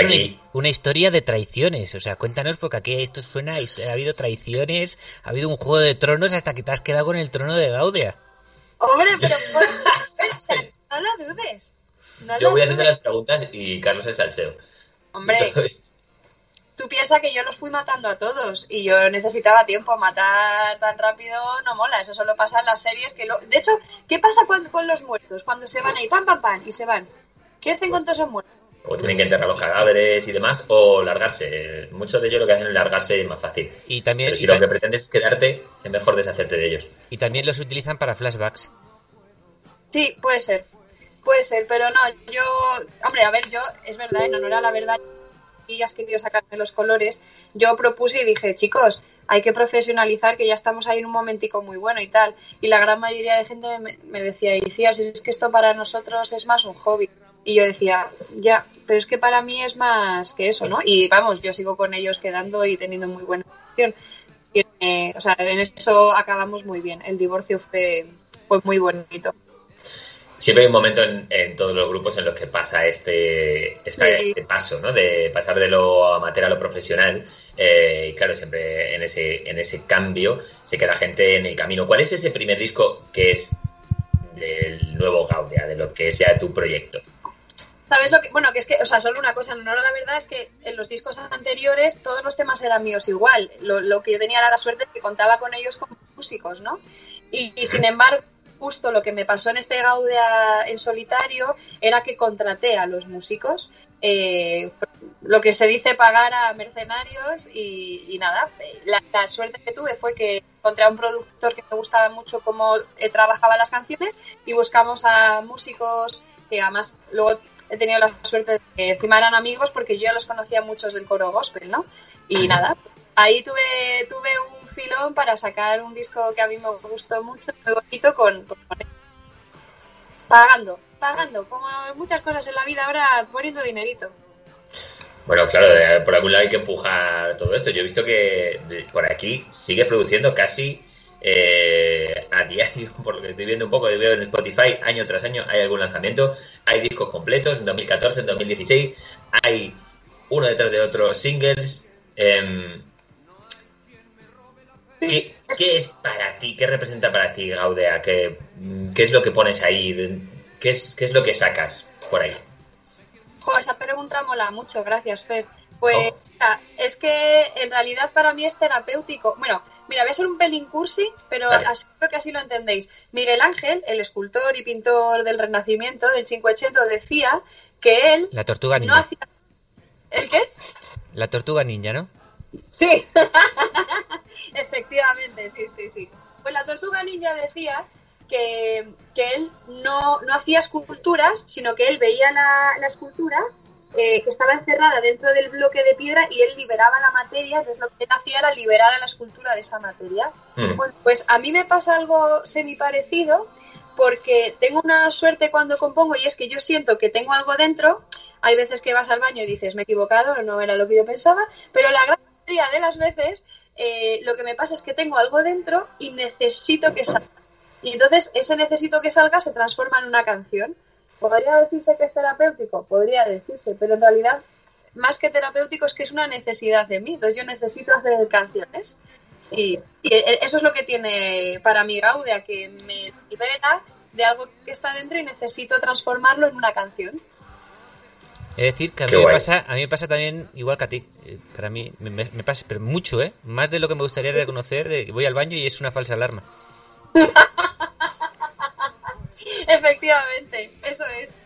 S2: una, historia de traiciones. O sea, cuéntanos, porque aquí esto suena, ha habido traiciones, ha habido un juego de tronos hasta que te has quedado con el trono de Gaudia.
S3: Hombre, pero [laughs] por- no lo dudes. No
S1: Yo
S3: lo
S1: voy haciendo
S3: dudes.
S1: las preguntas y Carlos el salseo.
S3: Hombre, tú piensas que yo los fui matando a todos y yo necesitaba tiempo. Matar tan rápido no mola. Eso solo pasa en las series. que lo... De hecho, ¿qué pasa cuando, con los muertos? Cuando se van ahí, pam, pam, pam, y se van. ¿Qué hacen con todos esos muertos?
S1: o tienen que enterrar los cadáveres y demás, o largarse. Muchos de ellos lo que hacen es largarse y es más fácil.
S2: Y también,
S1: Pero si
S2: y,
S1: lo que pretendes es quedarte, es mejor deshacerte de ellos.
S2: y también los utilizan para flashbacks.
S3: Sí, puede ser. Puede ser, pero no, yo, hombre, a ver, yo, es verdad, en honor a la verdad, y has querido sacarme los colores, yo propuse y dije, chicos, hay que profesionalizar, que ya estamos ahí en un momentico muy bueno y tal. Y la gran mayoría de gente me, decía, y decía, si es que esto para nosotros es más un hobby. Y yo decía, ya, pero es que para mí es más que eso, ¿no? Y vamos, yo sigo con ellos quedando y teniendo muy buena relación. Eh, o sea, en eso acabamos muy bien. El divorcio fue, fue muy bonito.
S1: Siempre hay un momento en, en todos los grupos en los que pasa este,
S3: Sí.
S1: este paso, ¿no? De pasar de lo amateur a lo profesional. Eh, y claro, siempre en ese, en ese cambio se queda gente en el camino. ¿Cuál es ese primer disco que es del nuevo Gaudia, de lo que sea tu proyecto?
S3: ¿Sabes lo que? Bueno, que es que, o sea, solo una cosa, honor a la verdad es que en los discos anteriores todos los temas eran míos igual. Lo, lo que yo tenía era la suerte de que contaba con ellos como músicos, ¿no? Y, y, sin embargo, justo lo que me pasó en este Gaudia en solitario era que contraté a los músicos, eh, lo que se dice pagar a mercenarios y, y nada, la, la, suerte que tuve fue que encontré a un productor que me gustaba mucho cómo eh, trabajaba las canciones y buscamos a músicos que además luego he tenido la suerte de que encima eran amigos porque yo ya los conocía muchos del coro gospel, ¿no? Y nada, ahí tuve, tuve un filón para sacar un disco que a mí me gustó mucho, muy bonito, con, pagando, pagando, como muchas cosas en la vida ahora, poniendo dinerito.
S1: Bueno, claro, por algún lado hay que empujar todo esto. Yo he visto que por aquí sigue produciendo casi eh, a diario, [laughs] por lo que estoy viendo un poco, veo en Spotify, año tras año hay algún lanzamiento, hay discos completos en 2014, en 2016, hay uno detrás de otro singles. em, ¿qué, qué es para ti? ¿Qué representa para ti Gaudea? ¿Qué, qué es lo que pones ahí? ¿Qué es, ¿Qué es lo que sacas por ahí?
S3: Jo, esa pregunta mola mucho, gracias, Fer. Pues
S1: Oh.
S3: mira, es que en realidad para mí es terapéutico. Bueno, mira, voy a ser un pelín cursi, pero así creo que así lo entendéis. Miguel Ángel, el escultor y pintor del Renacimiento, del Cinquecento, decía que él
S2: La tortuga
S3: no
S2: ninja.
S3: hacía... ¿El qué?
S2: La tortuga ninja, ¿no?
S3: Sí, [laughs] efectivamente, sí, sí, sí. Pues la tortuga ninja decía que, que él no, no hacía esculturas, sino que él veía la, la escultura eh, que estaba encerrada dentro del bloque de piedra y él liberaba la materia, entonces lo que él hacía era liberar a la escultura de esa materia.
S1: Mm.
S3: Bueno, pues a mí me pasa algo semi parecido porque tengo una suerte cuando compongo y es que yo siento que tengo algo dentro. Hay veces que vas al baño y dices, me he equivocado, no era lo que yo pensaba, pero la gran de las veces eh, lo que me pasa es que tengo algo dentro y necesito que salga. Y entonces ese necesito que salga se transforma en una canción. ¿Podría decirse que es terapéutico? Podría decirse, pero en realidad más que terapéutico es que es una necesidad de mí. Entonces yo necesito hacer canciones. Y, y eso es lo que tiene para mí Gaudia, que me libera de algo que está dentro y necesito transformarlo en una canción.
S2: Es decir, que a mí,
S1: Qué
S2: me
S1: guay.
S2: pasa, a mí me pasa también igual que a ti. Eh, Para mí me, me- me pasa, pero mucho, ¿eh? Más de lo que me gustaría reconocer. De que voy al baño y es una falsa alarma. [laughs]
S3: Efectivamente, eso es.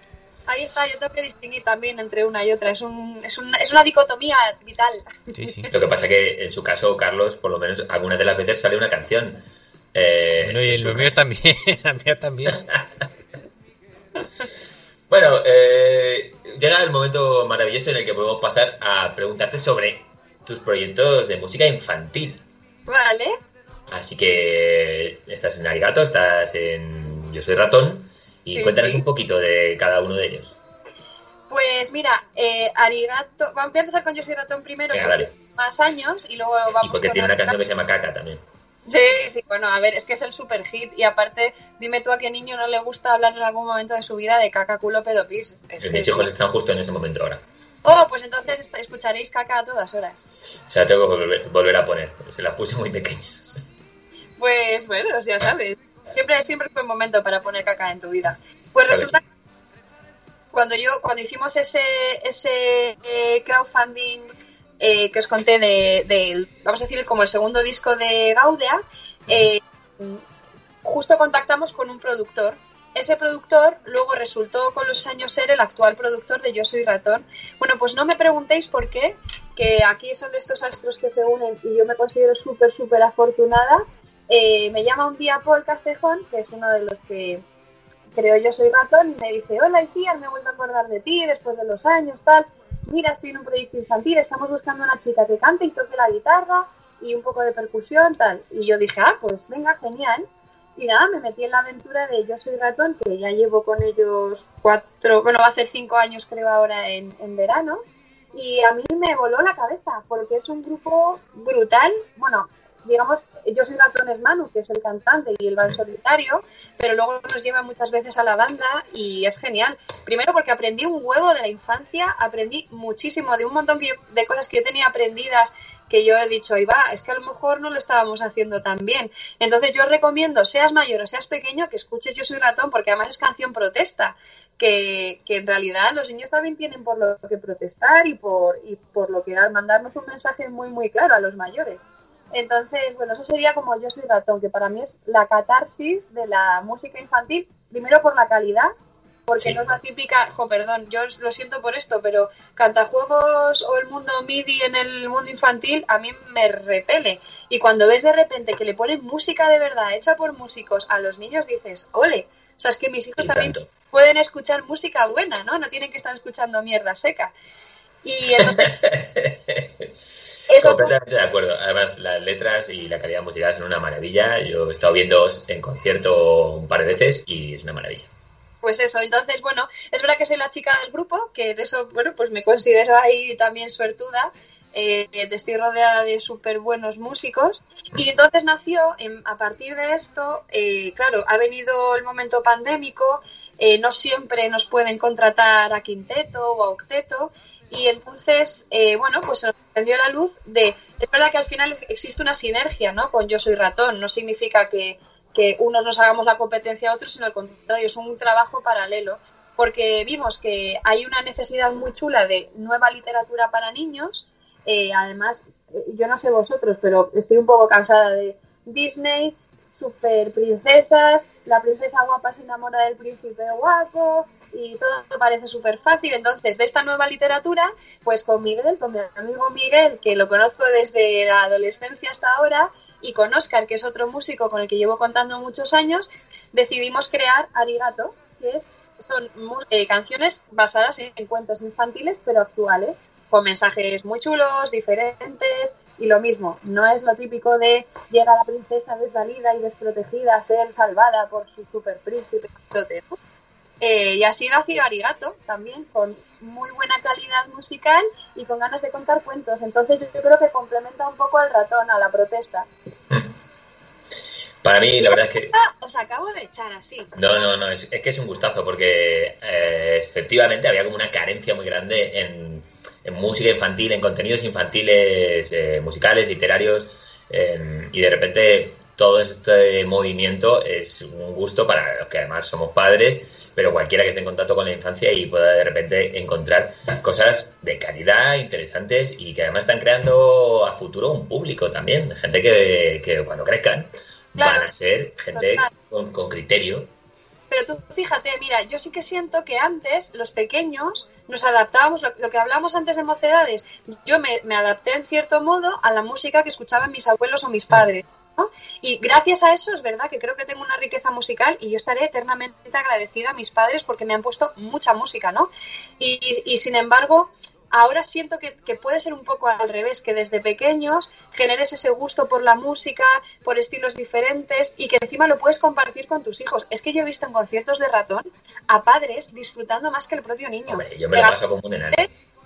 S3: Ahí está, yo tengo que distinguir también entre una y otra. Es, un, es, una, es una dicotomía vital.
S2: Sí, sí.
S1: Lo que pasa que en su caso, Carlos, por lo menos algunas de las veces sale una canción. Eh,
S2: Bueno, y míos
S1: caso.
S2: también. [laughs] la mía también. [laughs]
S1: Bueno, eh, llega el momento maravilloso en el que podemos pasar a preguntarte sobre tus proyectos de música infantil.
S3: Vale.
S1: Así que estás en Arigato, estás en Yo Soy Ratón y
S3: Sí,
S1: cuéntanos
S3: sí.
S1: un poquito de cada uno de ellos.
S3: Pues mira, eh, Arigato. Vamos a empezar con Yo soy ratón primero,
S1: Venga,
S3: porque
S1: dale.
S3: más años, y luego vamos
S1: Y porque tiene una canción que se llama Caca también.
S3: Sí, sí, bueno, a ver, es que es el super hit. Y aparte, dime tú a qué niño no le gusta hablar en algún momento de su vida de caca, culo, pedo, pis. Es
S1: Mis
S3: que-
S1: hijos están justo en ese momento ahora.
S3: Oh, pues entonces escucharéis caca a todas horas.
S1: O sea, tengo que volver, volver a poner. Se las puse muy pequeñas.
S3: Pues bueno, ya sabes. Siempre, siempre fue un momento para poner caca en tu vida. Pues
S1: Claro
S3: resulta que cuando yo, cuando hicimos ese, ese eh, crowdfunding eh, que os conté de, vamos a decir, como el segundo disco de Gaudia, eh, justo contactamos con un productor. Ese productor luego resultó con los años ser el actual productor de Yo Soy Ratón. Bueno, pues no me preguntéis por qué, que aquí son de estos astros que se unen y yo me considero súper, súper afortunada. Eh, me llama un día Paul Castejón, que es uno de los que creo Yo Soy Ratón, y me dice, hola Iciar, me he vuelto a acordar de ti después de los años, tal. Mira, estoy en un proyecto infantil, estamos buscando una chica que cante y toque la guitarra y un poco de percusión, tal. Y yo dije, ah, pues venga, genial. Y nada, me metí en la aventura de Yo Soy Ratón, que ya llevo con ellos cuatro, bueno, va a ser cinco años creo ahora en, en verano. Y a mí me voló la cabeza, porque es un grupo brutal. Bueno, digamos, Yo Soy Ratón es Manu, que es el cantante y el va solitario, pero luego nos lleva muchas veces a la banda y es genial. Primero porque aprendí un huevo de la infancia, aprendí muchísimo de un montón que yo- de cosas que yo tenía aprendidas que yo he dicho, ahí va, es que a lo mejor no lo estábamos haciendo tan bien. Entonces yo recomiendo, seas mayor o seas pequeño, que escuches Yo Soy Ratón, porque además es canción protesta, que, que en realidad los niños también tienen por lo que protestar y por, y por lo que mandarnos un mensaje muy, muy claro a los mayores. Entonces, bueno, eso sería como Yo Soy Ratón, que para mí es la catarsis de la música infantil, primero por la calidad, porque
S1: Sí.
S3: no es la típica, jo, perdón, yo lo siento por esto, pero cantajuegos o el mundo MIDI en el mundo infantil a mí me repele. Y cuando ves de repente que le ponen música de verdad, hecha por músicos, a los niños dices, ole, o sea, es que mis hijos
S1: Y
S3: también
S1: tanto.
S3: pueden escuchar música buena, ¿no? No tienen que estar escuchando mierda seca. Y entonces, [laughs] eso
S1: Completamente de acuerdo. Además, las letras y la calidad musical son una maravilla. Yo he estado viendo en concierto un par de veces y es una maravilla.
S3: Pues eso, entonces, bueno, es verdad que soy la chica del grupo, que de eso, bueno, pues me considero ahí también suertuda, eh, estoy rodeada de súper buenos músicos. Y entonces nació, en- a partir de esto, eh, claro, ha venido el momento pandémico, eh, no siempre nos pueden contratar a quinteto o a octeto. Y entonces, eh, bueno, pues se nos encendió la luz de... Es verdad que al final existe una sinergia, ¿no? Con Yo Soy Ratón. No significa que, que unos nos hagamos la competencia a otros, sino al contrario, es un trabajo paralelo. Porque vimos que hay una necesidad muy chula de nueva literatura para niños. Eh, además, eh, yo no sé vosotros, pero estoy un poco cansada de Disney, super princesas, la princesa guapa se enamora del príncipe guapo y todo parece súper fácil. Entonces, de esta nueva literatura, pues con Miguel, con mi amigo Miguel, que lo conozco desde la adolescencia hasta ahora, y con Oscar, que es otro músico con el que llevo contando muchos años, decidimos crear Arigato, que son eh, canciones basadas en, en cuentos infantiles, pero actuales, con mensajes muy chulos, diferentes, y lo mismo, no es lo típico de llega la princesa desvalida y desprotegida a ser salvada por su super príncipe. Eh, y así nació Arigato también, con muy buena calidad musical y con ganas de contar cuentos. Entonces yo creo que complementa un poco al ratón, a la protesta.
S1: Para mí, la verdad es que
S3: os acabo de echar así.
S1: No, no, no, es, es que es un gustazo porque eh, efectivamente había como una carencia muy grande en, en música infantil, en contenidos infantiles, eh, musicales, literarios, eh, y de repente todo este movimiento es un gusto para los que además somos padres, pero cualquiera que esté en contacto con la infancia y pueda de repente encontrar cosas de calidad, interesantes y que además están creando a futuro un público también, gente que, que cuando crezcan
S3: Claro,
S1: van a ser gente con, con criterio.
S3: Pero tú fíjate, mira, yo sí que siento que antes los pequeños nos adaptábamos, lo, lo que hablábamos antes de mocedades, yo me, me adapté en cierto modo a la música que escuchaban mis abuelos o mis padres. ¿No? Y gracias a eso es verdad que creo que tengo una riqueza musical y yo estaré eternamente agradecida a mis padres porque me han puesto mucha música, ¿no? Y, y- y sin embargo, ahora siento que, que puede ser un poco al revés, que desde pequeños generes ese gusto por la música, por estilos diferentes y que encima lo puedes compartir con tus hijos. Es que yo he visto en conciertos de ratón a padres disfrutando más que el propio niño.
S1: Hombre, yo me lo paso como un enano.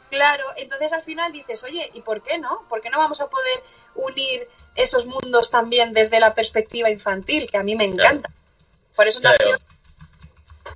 S3: Claro, entonces al final dices, oye, ¿y por qué no? ¿Por qué no vamos a poder unir esos mundos también desde la perspectiva infantil, que a mí me encanta? Por eso
S1: Claro.
S3: nació-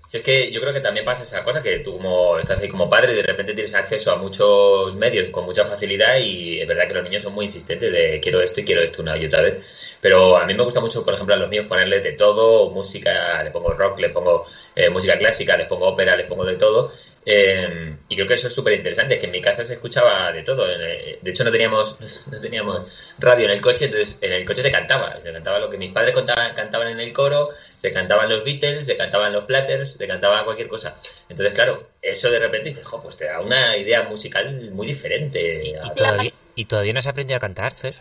S1: Si es que yo creo que también pasa esa cosa, que tú como estás ahí como padre, de repente tienes acceso a muchos medios con mucha facilidad y es verdad que los niños son muy insistentes de quiero esto y quiero esto una y otra vez. Pero a mí me gusta mucho, por ejemplo, a los míos ponerles de todo, música, le pongo rock, le pongo eh, música clásica, les pongo ópera, les pongo de todo. Eh, y creo que eso es súper interesante, que en mi casa se escuchaba de todo. De hecho, no teníamos, [laughs] no teníamos radio en el coche, entonces en el coche se cantaba. Se cantaba lo que mis padres contaban- cantaban en el coro, se cantaban los Beatles, se cantaban los Platters, se cantaba cualquier cosa. Entonces, claro, eso de repente dices, "Jo, pues te da una idea musical muy diferente.
S2: Y todavía, y todavía no has aprendido a cantar, Fer.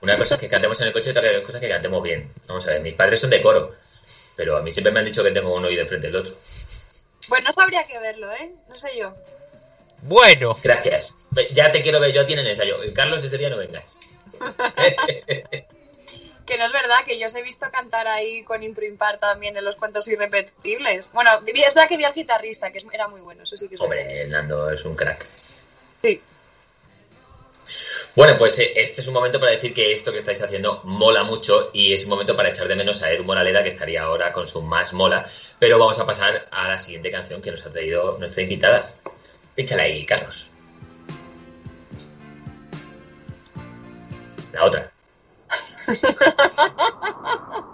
S1: Una cosa es que cantemos en el coche y otra cosa es que cantemos bien. Vamos a ver, mis padres son de coro, pero a mí siempre me han dicho que tengo un oído enfrente del otro.
S3: Bueno, no sabría que verlo, ¿eh? No sé yo.
S2: Bueno,
S1: Gracias. Ya te quiero ver yo a ti en el ensayo. Carlos, ese día no vengas. [laughs]
S3: Que no es verdad, que yo os he visto cantar ahí con Impro Impar también en los cuentos irrepetibles. Bueno, vi- es verdad que vi al guitarrista, que era muy bueno, eso sí que es.
S1: Hombre, Nando es un crack.
S3: Sí.
S1: Bueno, pues eh, este es un momento para decir que esto que estáis haciendo mola mucho y es un momento para echar de menos a Edu Moraleda, que estaría ahora con su más mola. Pero vamos a pasar a la siguiente canción que nos ha traído nuestra invitada. Échala ahí, Carlos. La otra. [laughs]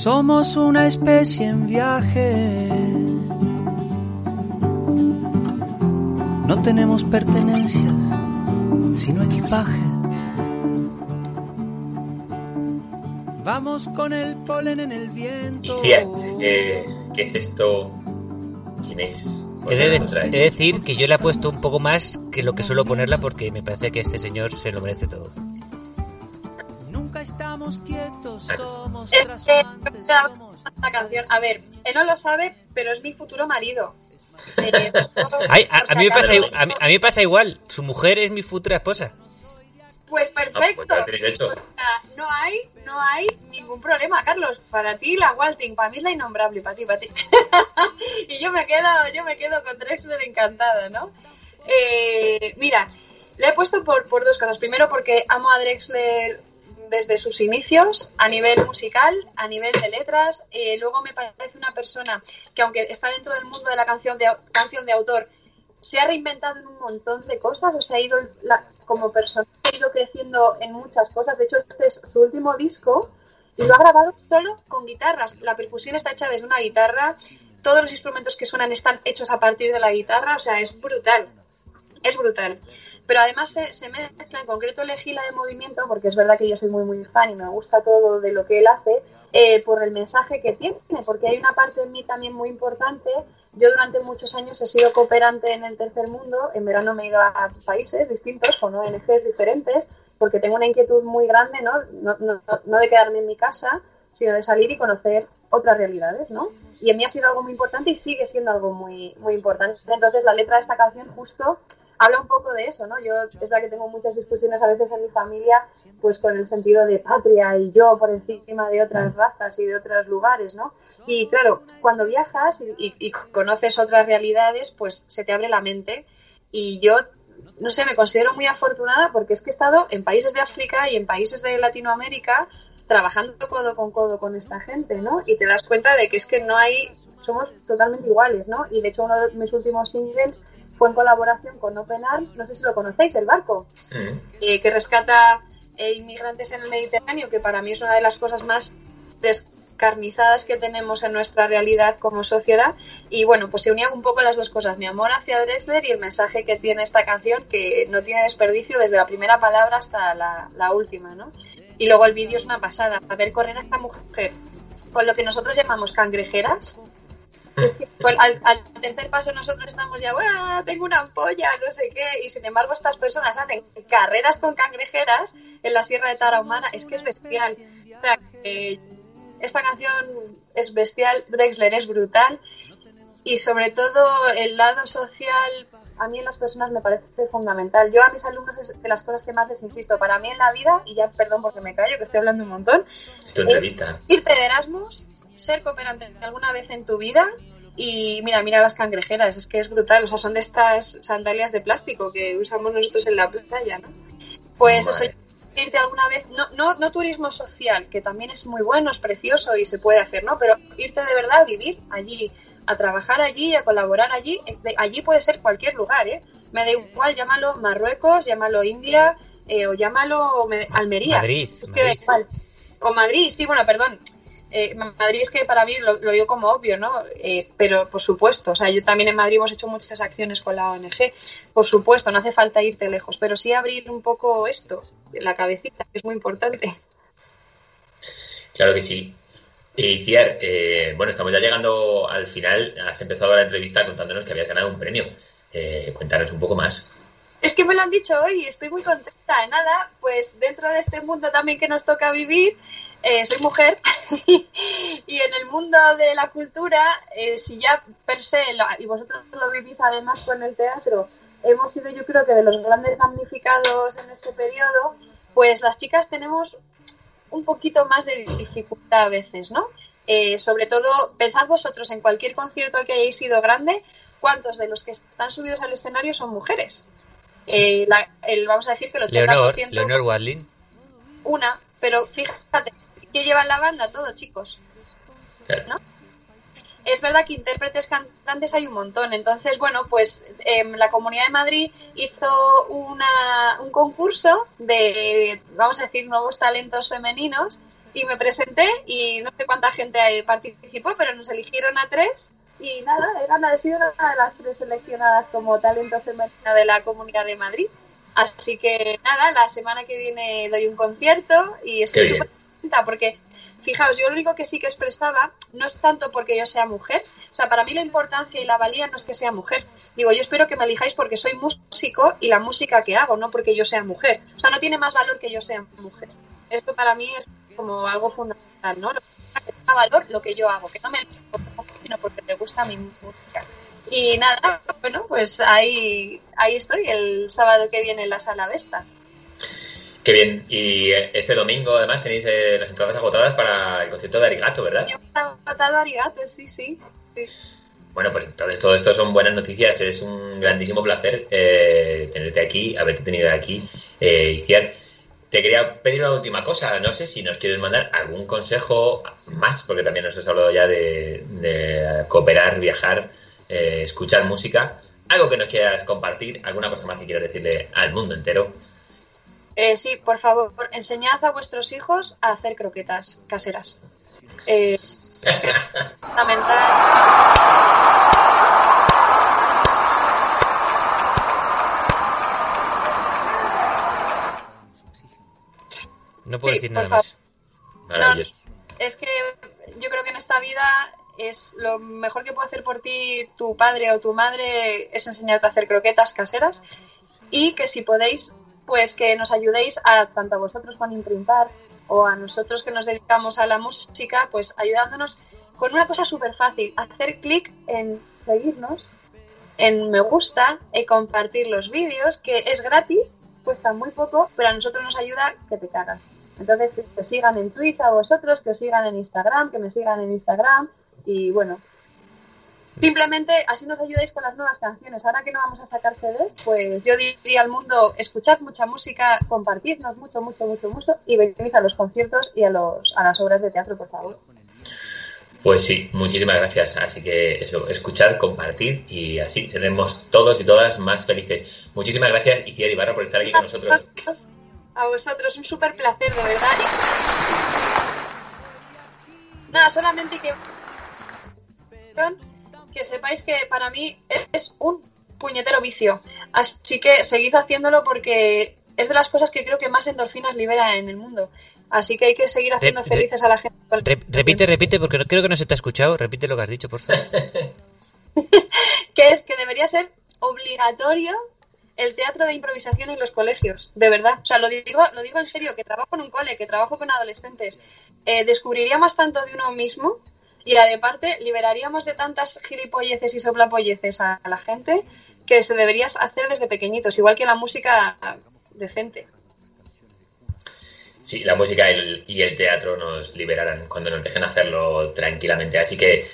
S4: Somos una especie en viaje. No tenemos pertenencias, sino equipaje. Vamos con el polen en el viento.
S1: Eh, ¿qué es esto? ¿Quién es?
S2: He de decir que yo le he puesto un poco más que lo que suelo ponerla porque me parece que este señor se lo merece todo.
S4: Nunca estamos quietos, somos
S3: Este,
S4: trashumantes, somos
S3: esta canción, a ver, él no lo sabe, pero es mi futuro marido. Eh,
S2: Ay, a, mí me pasa, a, mí, a mí me pasa igual. Su mujer es mi futura esposa.
S3: Pues
S1: Ah,
S3: perfecto.
S1: pues ya lo tenéis hecho.
S3: O sea, no hay, no hay ningún problema, Carlos. Para ti la Walting, para mí es la innombrable, para ti, para ti. [laughs] y yo me quedo, yo me quedo con Drexler encantada, ¿no? Eh, mira, le he puesto por, por dos cosas. Primero porque amo a Drexler desde sus inicios, a nivel musical, a nivel de letras. Eh, luego me parece una persona que aunque está dentro del mundo de la canción de, canción de autor, se ha reinventado en un montón de cosas, o sea, ha ido como persona, ha ido creciendo en muchas cosas. De hecho, este es su último disco y lo ha grabado solo con guitarras. La percusión está hecha desde una guitarra, todos los instrumentos que suenan están hechos a partir de la guitarra, o sea, es brutal. Es brutal. Pero además se, se mezcla, en concreto elegí de movimiento, porque es verdad que yo soy muy, muy fan y me gusta todo de lo que él hace, eh, por el mensaje que tiene, porque hay una parte en mí también muy importante. Yo durante muchos años he sido cooperante en el tercer mundo, en verano me he ido a países distintos, con ONGs diferentes, porque tengo una inquietud muy grande, ¿no? No, no, no de quedarme en mi casa, sino de salir y conocer otras realidades, ¿no? Y en mí ha sido algo muy importante y sigue siendo algo muy, muy importante. Entonces la letra de esta canción justo habla un poco de eso, ¿no? Yo es verdad que tengo muchas discusiones a veces en mi familia, pues con el sentido de patria y yo por encima de otras razas y de otros lugares, ¿no? Y claro, cuando viajas y, y- y conoces otras realidades, pues se te abre la mente. Y yo, no sé, me considero muy afortunada porque es que he estado en países de África y en países de Latinoamérica trabajando codo con codo con esta gente, ¿no? Y te das cuenta de que es que no hay, somos totalmente iguales, ¿no? Y de hecho uno de mis últimos singles fue en colaboración con Open Arms, no sé si lo conocéis, el barco,
S1: Mm.
S3: eh, que rescata eh, inmigrantes en el Mediterráneo, que para mí es una de las cosas más descarnizadas que tenemos en nuestra realidad como sociedad. Y bueno, pues se unían un poco las dos cosas, mi amor hacia Drexler y el mensaje que tiene esta canción, que no tiene desperdicio desde la primera palabra hasta la, la última, ¿no? Y luego el vídeo es una pasada, a ver correr a esta mujer con lo que nosotros llamamos cangrejeras, al, al tercer paso nosotros estamos ya, "Buah, tengo una ampolla, no sé qué, y sin embargo estas personas hacen carreras con cangrejeras en la Sierra de Tarahumara, es que es bestial. O sea, que esta canción es bestial, Drexler es brutal, y sobre todo el lado social, a mí en las personas me parece fundamental. Yo a mis alumnos es de las cosas que más les insisto, para mí en la vida, y ya perdón porque me callo, que estoy hablando un montón,
S1: Es tu entrevista.
S3: irte de Erasmus, ser cooperante alguna vez en tu vida y mira, mira las cangrejeras, es que es brutal, o sea, son de estas sandalias de plástico que usamos nosotros en la playa, ¿no? Pues
S1: Vale.
S3: eso, irte alguna vez, no, no, no turismo social, que también es muy bueno, es precioso y se puede hacer, ¿no? Pero irte de verdad a vivir allí, a trabajar allí, a colaborar allí, eh, allí puede ser cualquier lugar, ¿eh? Me da igual, llámalo Marruecos, llámalo India eh, o llámalo me- Almería.
S2: Madrid,
S3: Es que da
S2: Madrid.
S3: igual. O Madrid, sí, bueno, perdón. Eh, Madrid es que para mí lo, lo digo como obvio, ¿no? Eh, pero por supuesto, o sea, yo también en Madrid hemos hecho muchas acciones con la ONG. Por supuesto, no hace falta irte lejos, pero sí abrir un poco esto, la cabecita, que es muy importante.
S1: Claro que sí. Y Ciar, eh, bueno, estamos ya llegando al final. Has empezado la entrevista contándonos que habías ganado un premio. Eh, cuéntanos un poco más.
S3: Es que me lo han dicho hoy y estoy muy contenta. Nada, pues dentro de este mundo también que nos toca vivir, eh, soy mujer [laughs] y en el mundo de la cultura, eh, si ya per se, lo- y vosotros lo vivís además con el teatro, hemos sido yo creo que de los grandes damnificados en este periodo, pues las chicas tenemos un poquito más de dificultad a veces, ¿no? Eh, sobre todo, pensad vosotros en cualquier concierto al que hayáis sido grande, ¿cuántos de los que están subidos al escenario son mujeres? Eh, la- el, vamos a decir que el 80%
S2: Leonor, Leonor Wadlin.
S3: una, pero fíjate, ¿qué lleva en la banda todo, chicos?
S1: Claro.
S3: ¿No? es verdad que intérpretes cantantes hay un montón. Entonces, bueno, pues em, la Comunidad de Madrid hizo una, un concurso de, vamos a decir, nuevos talentos femeninos y me presenté y no sé cuánta gente participó, pero nos eligieron a tres y nada, he sido una de las tres seleccionadas como talento femenino de la Comunidad de Madrid. Así que nada, la semana que viene doy un concierto y estoy súper contenta porque Fijaos, yo lo único que sí que expresaba no es tanto porque yo sea mujer, o sea, para mí la importancia y la valía no es que sea mujer. Digo, yo espero que me elijáis porque soy músico y la música que hago, no porque yo sea mujer. O sea, no tiene más valor que yo sea mujer. Esto para mí es como algo fundamental, ¿no? Que tenga valor lo que yo hago, que no me sino porque te gusta mi música. Y nada, bueno, pues ahí, ahí estoy el sábado que viene en la sala Vesta.
S1: Qué bien. Y eh, este domingo, además, tenéis eh, las entradas agotadas para el concierto de Arigato, ¿verdad?
S3: agotado Arigato, sí, sí,
S1: Bueno, pues entonces todo esto son buenas noticias. Es un grandísimo placer eh, tenerte aquí, haberte tenido aquí, eh, Iciar. Te quería pedir una última cosa. No sé si nos quieres mandar algún consejo más, porque también nos has hablado ya de, de cooperar, viajar, escuchar música. Algo que nos quieras compartir, alguna cosa más que quieras decirle al mundo entero.
S3: Eh, sí, por favor, enseñad a vuestros hijos a hacer croquetas caseras. Eh, fundamental.
S2: No puedo decir nada más.
S1: Maravilloso.
S3: es que yo creo que en esta vida es lo mejor que puede hacer por ti tu padre o tu madre es enseñarte a hacer croquetas caseras y que si podéis pues que nos ayudéis a tanto a vosotros con Imprintar o a nosotros que nos dedicamos a la música, pues ayudándonos con una cosa súper fácil, hacer clic en seguirnos, en me gusta, y compartir los vídeos, que es gratis, cuesta muy poco, pero a nosotros nos ayuda que te cagas. Entonces, que os sigan en Twitch a vosotros, que os sigan en Instagram, que me sigan en Instagram, y bueno, Simplemente así nos ayudáis con las nuevas canciones. Ahora que no vamos a sacar CDs, pues yo diría al mundo, escuchad mucha música, compartidnos mucho, mucho, mucho, mucho y venid a los conciertos y a, los, a las obras de teatro, por favor.
S1: Pues sí, muchísimas gracias. Así que eso, escuchar, compartir y así seremos todos y todas más felices. Muchísimas gracias, Iciar Ibarra, por estar aquí con nosotros.
S3: A vosotros, un súper placer, de verdad. Nada, solamente que que sepáis que para mí es un puñetero vicio. Así que seguid haciéndolo porque es de las cosas que creo que más endorfinas libera en el mundo. Así que hay que seguir haciendo felices a la gente.
S2: repite, repite, porque creo que no se te ha escuchado. Repite lo que has dicho, por favor. [laughs]
S3: que es que debería ser obligatorio el teatro de improvisación en los colegios, de verdad. O sea, lo digo, lo digo en serio, que trabajo en un cole, que trabajo con adolescentes. Eh, descubriríamos tanto de uno mismo y aparte liberaríamos de tantas gilipolleces y soplapolleces a la gente que se deberías hacer desde pequeñitos, igual que la música decente.
S1: Sí, la música y el teatro nos liberarán cuando nos dejen hacerlo tranquilamente. Así que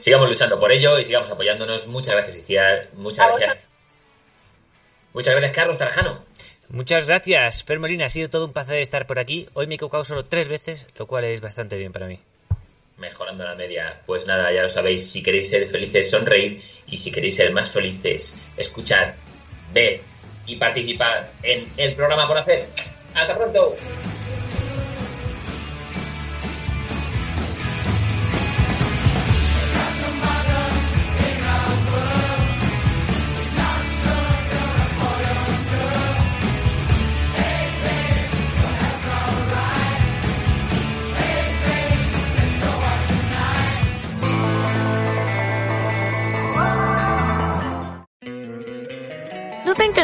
S1: sigamos luchando por ello y sigamos apoyándonos. Muchas gracias, Iciar. Muchas gracias. Muchas gracias, Carlos Tarjano.
S2: Muchas gracias, Fermolina. Ha sido todo un placer estar por aquí. Hoy me he equivocado solo tres veces, lo cual es bastante bien para mí
S1: mejorando la media. Pues nada, ya lo sabéis, si queréis ser felices, sonreír y si queréis ser más felices, escuchar, ver y participar en el programa por hacer. ¡Hasta pronto!